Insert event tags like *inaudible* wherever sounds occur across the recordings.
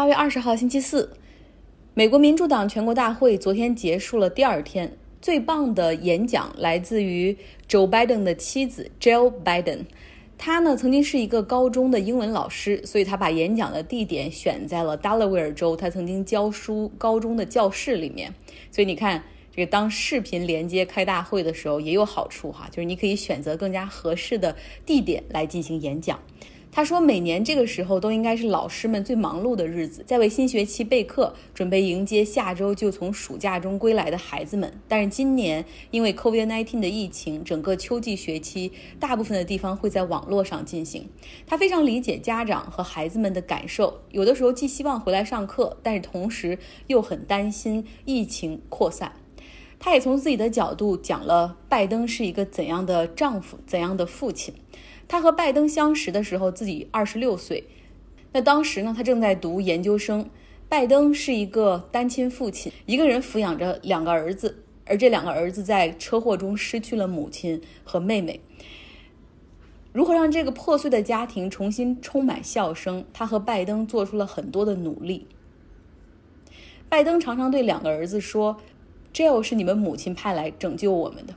八月二十号，星期四，美国民主党全国大会昨天结束了第二天。最棒的演讲来自于 Joe Biden 的妻子 Jill Biden。他呢曾经是一个高中的英文老师，所以他把演讲的地点选在了 Delaware 州他曾经教书高中的教室里面。所以你看，这个当视频连接开大会的时候也有好处哈，就是你可以选择更加合适的地点来进行演讲。他说，每年这个时候都应该是老师们最忙碌的日子，在为新学期备课，准备迎接下周就从暑假中归来的孩子们。但是今年因为 COVID-19 的疫情，整个秋季学期大部分的地方会在网络上进行。他非常理解家长和孩子们的感受，有的时候既希望回来上课，但是同时又很担心疫情扩散。他也从自己的角度讲了拜登是一个怎样的丈夫，怎样的父亲。他和拜登相识的时候，自己二十六岁。那当时呢，他正在读研究生。拜登是一个单亲父亲，一个人抚养着两个儿子，而这两个儿子在车祸中失去了母亲和妹妹。如何让这个破碎的家庭重新充满笑声？他和拜登做出了很多的努力。拜登常常对两个儿子说：“Jill 是你们母亲派来拯救我们的。”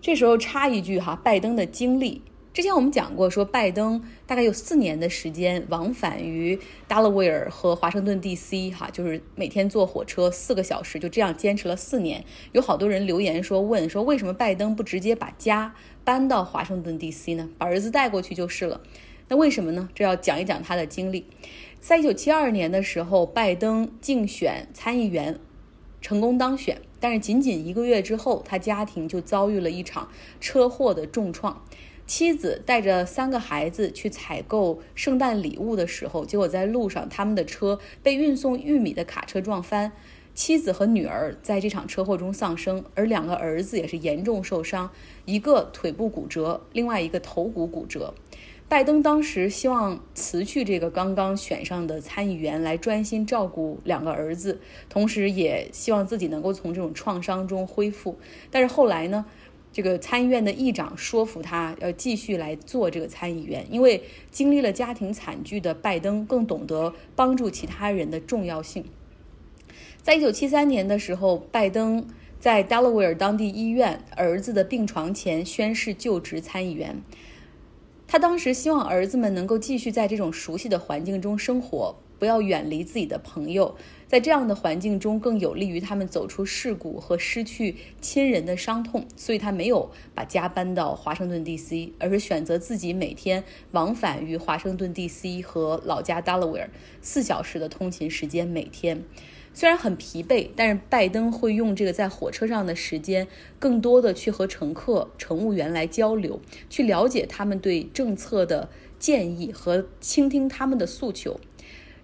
这时候插一句哈，拜登的经历。之前我们讲过，说拜登大概有四年的时间往返于 Delaware 和华盛顿 D.C. 哈，就是每天坐火车四个小时，就这样坚持了四年。有好多人留言说，问说为什么拜登不直接把家搬到华盛顿 D.C. 呢？把儿子带过去就是了。那为什么呢？这要讲一讲他的经历。在一九七二年的时候，拜登竞选参议员，成功当选，但是仅仅一个月之后，他家庭就遭遇了一场车祸的重创。妻子带着三个孩子去采购圣诞礼物的时候，结果在路上，他们的车被运送玉米的卡车撞翻，妻子和女儿在这场车祸中丧生，而两个儿子也是严重受伤，一个腿部骨折，另外一个头骨骨折。拜登当时希望辞去这个刚刚选上的参议员，来专心照顾两个儿子，同时也希望自己能够从这种创伤中恢复。但是后来呢？这个参议院的议长说服他要继续来做这个参议员，因为经历了家庭惨剧的拜登更懂得帮助其他人的重要性。在一九七三年的时候，拜登在 Delaware 当地医院儿子的病床前宣誓就职参议员。他当时希望儿子们能够继续在这种熟悉的环境中生活，不要远离自己的朋友。在这样的环境中，更有利于他们走出事故和失去亲人的伤痛。所以他没有把家搬到华盛顿 D.C.，而是选择自己每天往返于华盛顿 D.C. 和老家 Delaware 四小时的通勤时间。每天虽然很疲惫，但是拜登会用这个在火车上的时间，更多的去和乘客、乘务员来交流，去了解他们对政策的建议和倾听他们的诉求。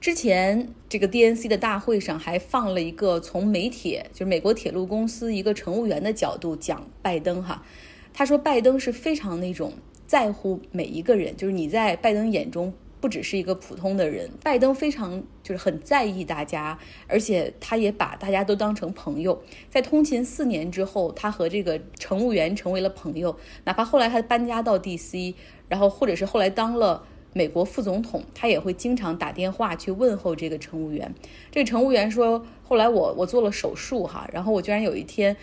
之前这个 DNC 的大会上还放了一个从美铁，就是美国铁路公司一个乘务员的角度讲拜登哈，他说拜登是非常那种在乎每一个人，就是你在拜登眼中不只是一个普通的人，拜登非常就是很在意大家，而且他也把大家都当成朋友。在通勤四年之后，他和这个乘务员成为了朋友，哪怕后来他搬家到 DC，然后或者是后来当了。美国副总统他也会经常打电话去问候这个乘务员。这个乘务员说：“后来我我做了手术哈，然后我居然有一天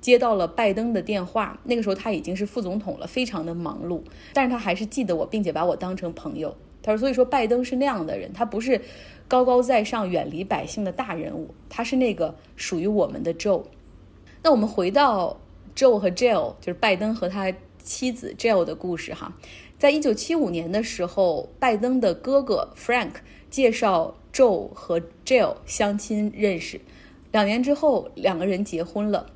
接到了拜登的电话。那个时候他已经是副总统了，非常的忙碌，但是他还是记得我，并且把我当成朋友。他说：所以说拜登是那样的人，他不是高高在上、远离百姓的大人物，他是那个属于我们的 Joe。那我们回到 Joe 和 Jill，就是拜登和他妻子 Jill 的故事哈。”在一九七五年的时候，拜登的哥哥 Frank 介绍 Joe 和 Jill 相亲认识，两年之后，两个人结婚了。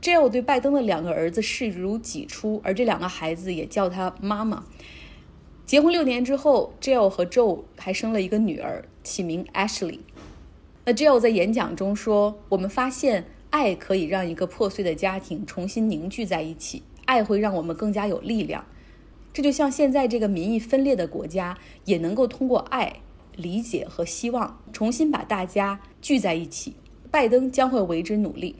Jill 对拜登的两个儿子视如己出，而这两个孩子也叫他妈妈。结婚六年之后，Jill 和 Joe 还生了一个女儿，起名 Ashley。那 Jill 在演讲中说：“我们发现爱可以让一个破碎的家庭重新凝聚在一起，爱会让我们更加有力量。”这就像现在这个民意分裂的国家，也能够通过爱、理解和希望，重新把大家聚在一起。拜登将会为之努力。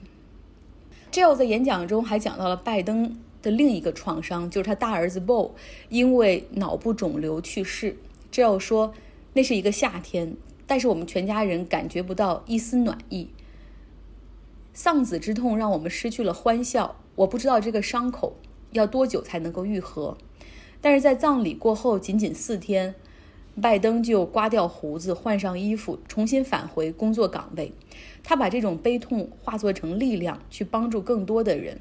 j i l 在演讲中还讲到了拜登的另一个创伤，就是他大儿子 Bo 因为脑部肿瘤去世。Jill 说，那是一个夏天，但是我们全家人感觉不到一丝暖意。丧子之痛让我们失去了欢笑，我不知道这个伤口要多久才能够愈合。但是在葬礼过后仅仅四天，拜登就刮掉胡子，换上衣服，重新返回工作岗位。他把这种悲痛化作成力量，去帮助更多的人。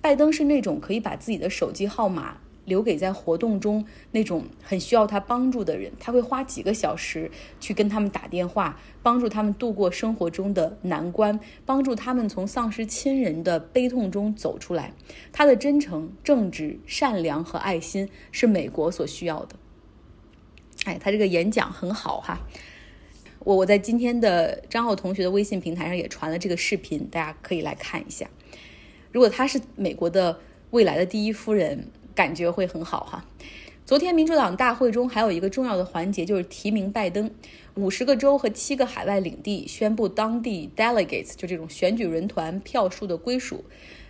拜登是那种可以把自己的手机号码。留给在活动中那种很需要他帮助的人，他会花几个小时去跟他们打电话，帮助他们度过生活中的难关，帮助他们从丧失亲人的悲痛中走出来。他的真诚、正直、善良和爱心是美国所需要的。哎，他这个演讲很好哈，我我在今天的张浩同学的微信平台上也传了这个视频，大家可以来看一下。如果他是美国的未来的第一夫人。感觉会很好哈。昨天民主党大会中还有一个重要的环节，就是提名拜登。五十个州和七个海外领地宣布当地 delegates 就这种选举人团票数的归属。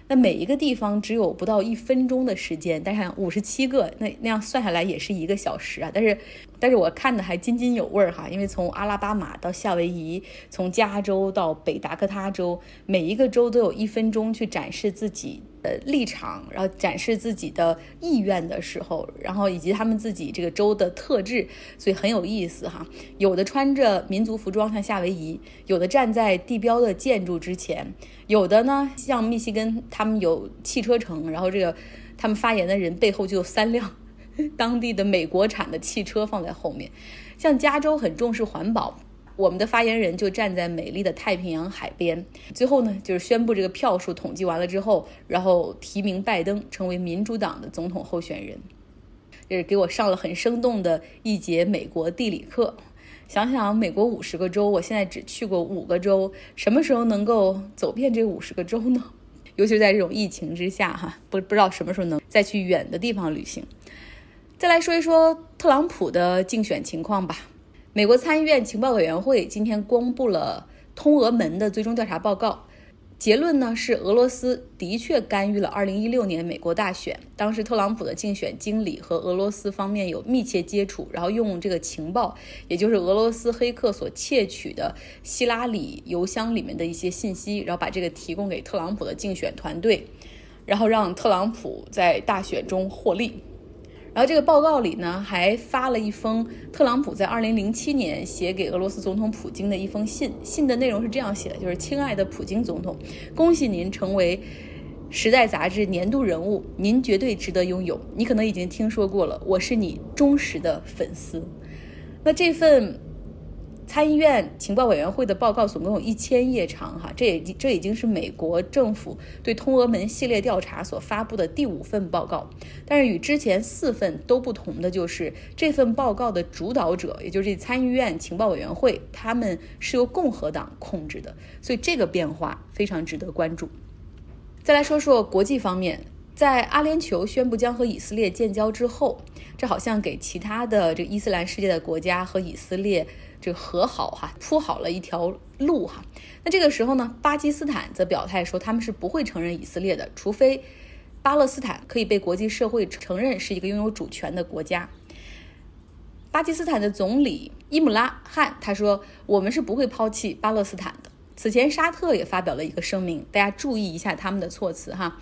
那每一个地方只有不到一分钟的时间，但是五十七个，那那样算下来也是一个小时啊。但是，但是我看的还津津有味儿哈，因为从阿拉巴马到夏威夷，从加州到北达科他州，每一个州都有一分钟去展示自己。呃，立场，然后展示自己的意愿的时候，然后以及他们自己这个州的特质，所以很有意思哈。有的穿着民族服装，像夏威夷；有的站在地标的建筑之前；有的呢，像密西根，他们有汽车城，然后这个他们发言的人背后就有三辆 *laughs* 当地的美国产的汽车放在后面。像加州很重视环保。我们的发言人就站在美丽的太平洋海边。最后呢，就是宣布这个票数统计完了之后，然后提名拜登成为民主党的总统候选人。这是给我上了很生动的一节美国地理课。想想美国五十个州，我现在只去过五个州，什么时候能够走遍这五十个州呢？尤其是在这种疫情之下，哈，不不知道什么时候能再去远的地方旅行。再来说一说特朗普的竞选情况吧。美国参议院情报委员会今天公布了通俄门的最终调查报告，结论呢是俄罗斯的确干预了2016年美国大选。当时特朗普的竞选经理和俄罗斯方面有密切接触，然后用这个情报，也就是俄罗斯黑客所窃取的希拉里邮箱里面的一些信息，然后把这个提供给特朗普的竞选团队，然后让特朗普在大选中获利。然后这个报告里呢，还发了一封特朗普在二零零七年写给俄罗斯总统普京的一封信。信的内容是这样写的：就是亲爱的普京总统，恭喜您成为《时代》杂志年度人物，您绝对值得拥有。你可能已经听说过了，我是你忠实的粉丝。那这份。参议院情报委员会的报告总共有一千页长，哈，这也这已经是美国政府对通俄门系列调查所发布的第五份报告。但是与之前四份都不同的就是，这份报告的主导者，也就是参议院情报委员会，他们是由共和党控制的，所以这个变化非常值得关注。再来说说国际方面，在阿联酋宣布将和以色列建交之后，这好像给其他的这个伊斯兰世界的国家和以色列。这和好哈铺好了一条路哈，那这个时候呢，巴基斯坦则表态说他们是不会承认以色列的，除非巴勒斯坦可以被国际社会承认是一个拥有主权的国家。巴基斯坦的总理伊姆拉汗他说：“我们是不会抛弃巴勒斯坦的。”此前沙特也发表了一个声明，大家注意一下他们的措辞哈。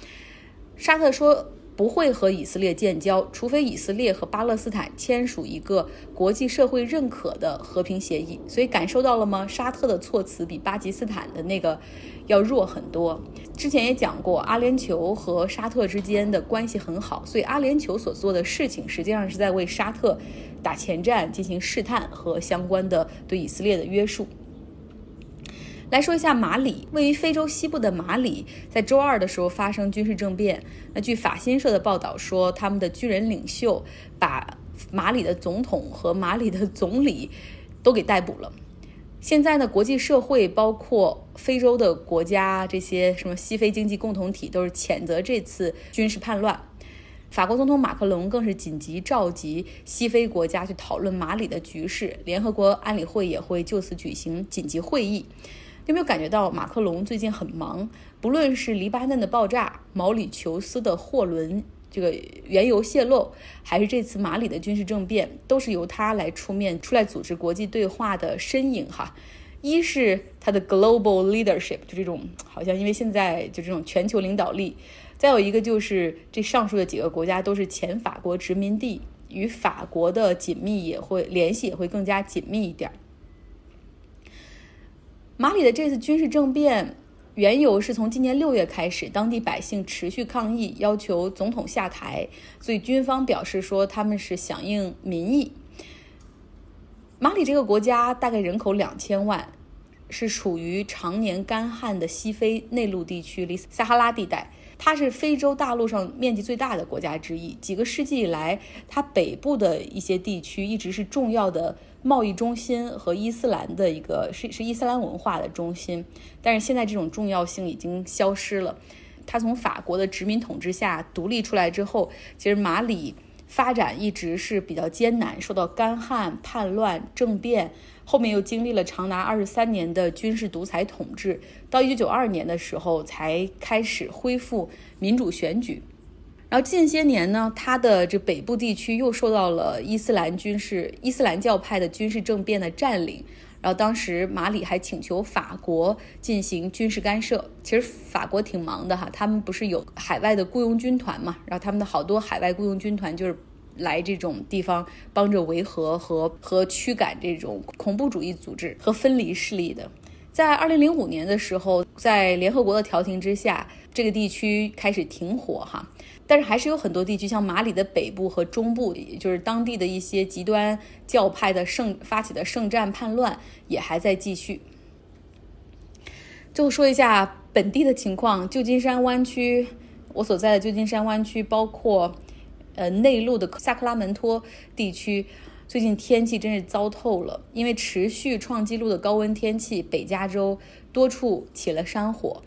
沙特说。不会和以色列建交，除非以色列和巴勒斯坦签署一个国际社会认可的和平协议。所以感受到了吗？沙特的措辞比巴基斯坦的那个要弱很多。之前也讲过，阿联酋和沙特之间的关系很好，所以阿联酋所做的事情实际上是在为沙特打前站，进行试探和相关的对以色列的约束。来说一下马里，位于非洲西部的马里，在周二的时候发生军事政变。那据法新社的报道说，他们的军人领袖把马里的总统和马里的总理都给逮捕了。现在呢，国际社会包括非洲的国家，这些什么西非经济共同体都是谴责这次军事叛乱。法国总统马克龙更是紧急召集西非国家去讨论马里的局势，联合国安理会也会就此举行紧急会议。有没有感觉到马克龙最近很忙？不论是黎巴嫩的爆炸、毛里求斯的货轮这个原油泄漏，还是这次马里的军事政变，都是由他来出面出来组织国际对话的身影哈。一是他的 global leadership，就这种好像因为现在就这种全球领导力。再有一个就是这上述的几个国家都是前法国殖民地，与法国的紧密也会联系也会更加紧密一点。马里的这次军事政变，缘由是从今年六月开始，当地百姓持续抗议，要求总统下台，所以军方表示说他们是响应民意。马里这个国家大概人口两千万，是处于常年干旱的西非内陆地区里撒哈拉地带。它是非洲大陆上面积最大的国家之一。几个世纪以来，它北部的一些地区一直是重要的贸易中心和伊斯兰的一个是是伊斯兰文化的中心。但是现在这种重要性已经消失了。它从法国的殖民统治下独立出来之后，其实马里发展一直是比较艰难，受到干旱、叛乱、政变。后面又经历了长达二十三年的军事独裁统治，到一九九二年的时候才开始恢复民主选举。然后近些年呢，它的这北部地区又受到了伊斯兰军事、伊斯兰教派的军事政变的占领。然后当时马里还请求法国进行军事干涉。其实法国挺忙的哈，他们不是有海外的雇佣军团嘛？然后他们的好多海外雇佣军团就是。来这种地方帮着维和和和驱赶这种恐怖主义组织和分离势力的，在二零零五年的时候，在联合国的调停之下，这个地区开始停火哈，但是还是有很多地区，像马里的北部和中部，也就是当地的一些极端教派的圣发起的圣战叛乱也还在继续。最后说一下本地的情况，旧金山湾区，我所在的旧金山湾区包括。呃，内陆的萨克拉门托地区最近天气真是糟透了，因为持续创纪录的高温天气，北加州多处起了山火。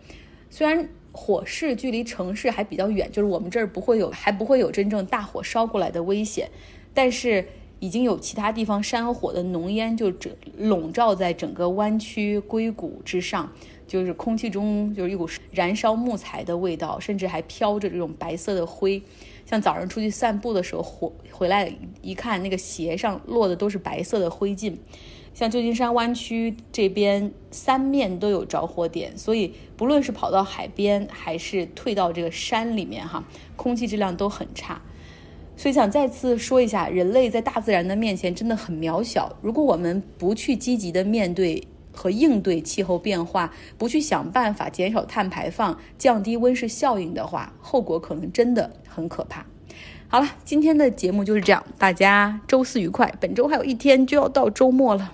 虽然火势距离城市还比较远，就是我们这儿不会有，还不会有真正大火烧过来的危险，但是已经有其他地方山火的浓烟就整笼罩在整个湾区硅谷之上，就是空气中就是一股燃烧木材的味道，甚至还飘着这种白色的灰。像早上出去散步的时候，回回来一看，那个鞋上落的都是白色的灰烬。像旧金山湾区这边，三面都有着火点，所以不论是跑到海边，还是退到这个山里面，哈，空气质量都很差。所以想再次说一下，人类在大自然的面前真的很渺小。如果我们不去积极的面对和应对气候变化，不去想办法减少碳排放、降低温室效应的话，后果可能真的。很可怕。好了，今天的节目就是这样，大家周四愉快。本周还有一天就要到周末了。